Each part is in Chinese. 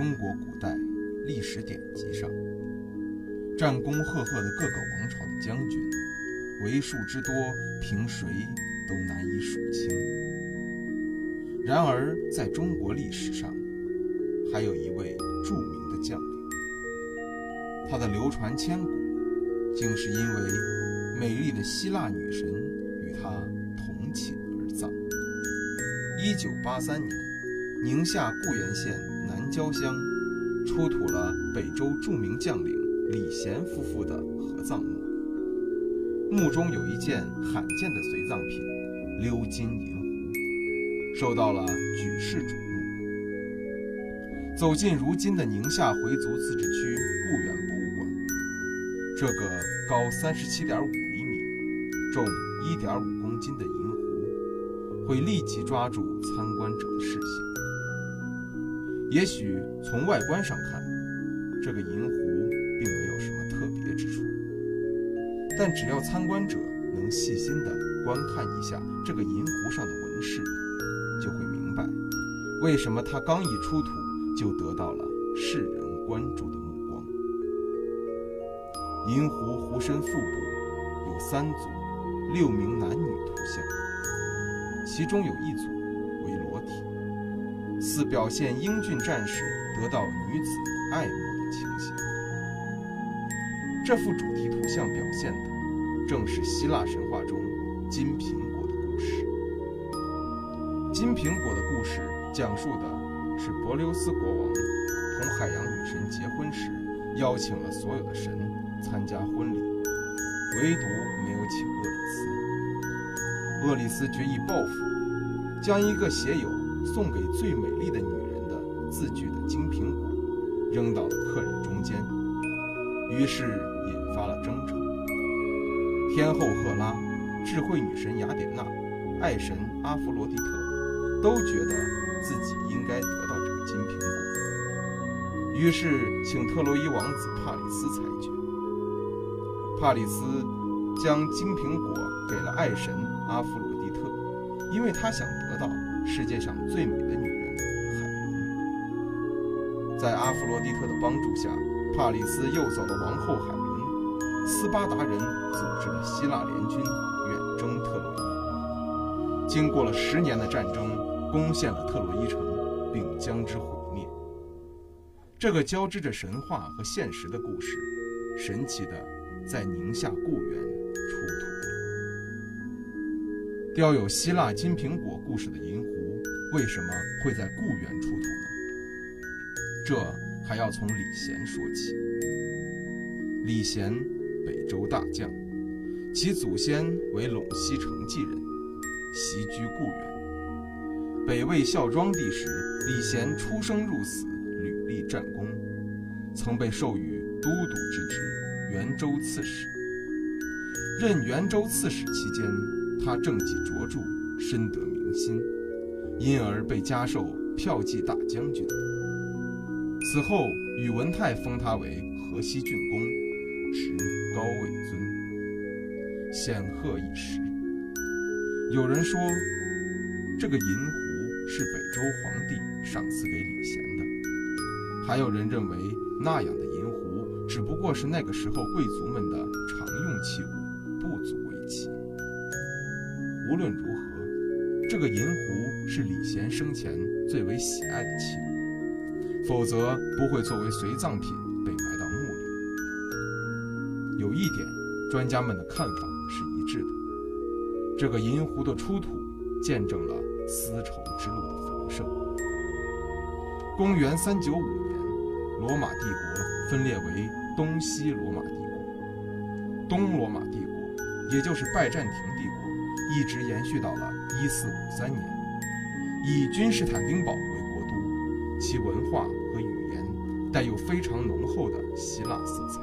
中国古代历史典籍上，战功赫赫的各个王朝的将军，为数之多，凭谁都难以数清。然而，在中国历史上，还有一位著名的将领，他的流传千古，竟是因为美丽的希腊女神与他同寝而葬。一九八三年，宁夏固原县。南郊乡出土了北周著名将领李贤夫妇的合葬墓，墓中有一件罕见的随葬品——鎏金银壶，受到了举世瞩目。走进如今的宁夏回族自治区固原博物馆，这个高三十七点五厘米、重一点五公斤的银壶，会立即抓住参观者的视线。也许从外观上看，这个银壶并没有什么特别之处，但只要参观者能细心地观看一下这个银壶上的纹饰，就会明白为什么它刚一出土就得到了世人关注的目光。银壶壶身腹部有三组六名男女图像，其中有一组。表现英俊战士得到女子爱慕的情形。这幅主题图像表现的正是希腊神话中金苹果的故事。金苹果的故事讲述的是柏琉斯国王同海洋女神结婚时，邀请了所有的神参加婚礼，唯独没有请厄里斯。厄里斯决意报复，将一个写有。送给最美丽的女人的字句的金苹果，扔到了客人中间，于是引发了争吵。天后赫拉、智慧女神雅典娜、爱神阿弗罗狄特都觉得自己应该得到这个金苹果，于是请特洛伊王子帕里斯裁决。帕里斯将金苹果给了爱神阿弗罗狄特，因为他想。世界上最美的女人海伦，在阿弗罗狄特的帮助下，帕里斯诱走了王后海伦。斯巴达人组织了希腊联军远征特洛伊，经过了十年的战争，攻陷了特洛伊城，并将之毁灭。这个交织着神话和现实的故事，神奇的在宁夏固原雕有希腊金苹果故事的银壶。为什么会在固原出土呢？这还要从李贤说起。李贤，北周大将，其祖先为陇西成纪人，袭居固原。北魏孝庄帝时，李贤出生入死，屡立战功，曾被授予都督之职，元州刺史。任元州刺史期间，他政绩卓著，深得民心。因而被加授骠骑大将军。此后，宇文泰封他为河西郡公，职高位尊，显赫一时。有人说，这个银壶是北周皇帝赏赐给李贤的；还有人认为，那样的银壶只不过是那个时候贵族们的常用器物，不足为奇。无论如何。这个银壶是李贤生前最为喜爱的器物，否则不会作为随葬品被埋到墓里。有一点，专家们的看法是一致的：这个银壶的出土，见证了丝绸之路的繁盛。公元三九五年，罗马帝国分裂为东西罗马帝国，东罗马帝国，也就是拜占庭帝国。一直延续到了一四五三年，以君士坦丁堡为国都，其文化和语言带有非常浓厚的希腊色彩。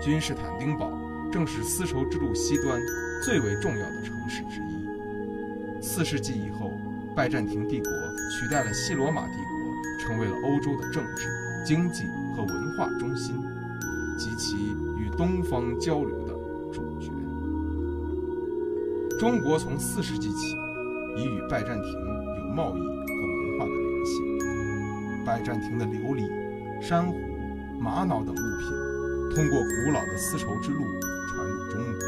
君士坦丁堡正是丝绸之路西端最为重要的城市之一。四世纪以后，拜占庭帝国取代了西罗马帝国，成为了欧洲的政治、经济和文化中心，及其与东方交流的。中国从四世纪起，已与拜占庭有贸易和文化的联系。拜占庭的琉璃、珊瑚、玛瑙等物品，通过古老的丝绸之路传入中国。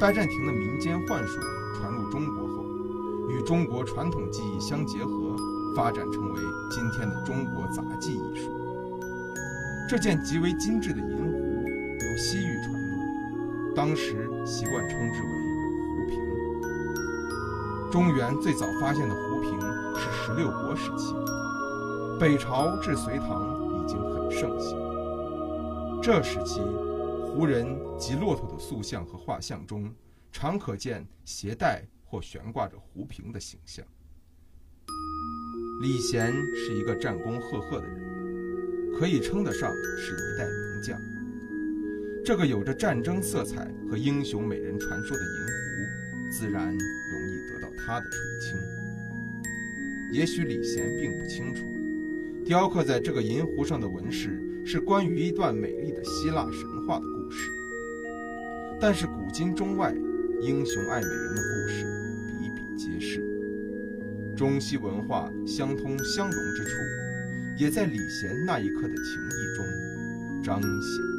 拜占庭的民间幻术传入中国后，与中国传统技艺相结合，发展成为今天的中国杂技艺术。这件极为精致的银壶由西域传入，当时习惯称之为。中原最早发现的壶瓶是十六国时期，北朝至隋唐已经很盛行。这时期，胡人及骆驼的塑像和画像中，常可见携带或悬挂着壶瓶的形象。李贤是一个战功赫赫的人，可以称得上是一代名将。这个有着战争色彩和英雄美人传说的银壶，自然。他的垂青，也许李贤并不清楚，雕刻在这个银壶上的纹饰是关于一段美丽的希腊神话的故事。但是古今中外，英雄爱美人的故事比比皆是，中西文化相通相融之处，也在李贤那一刻的情谊中彰显。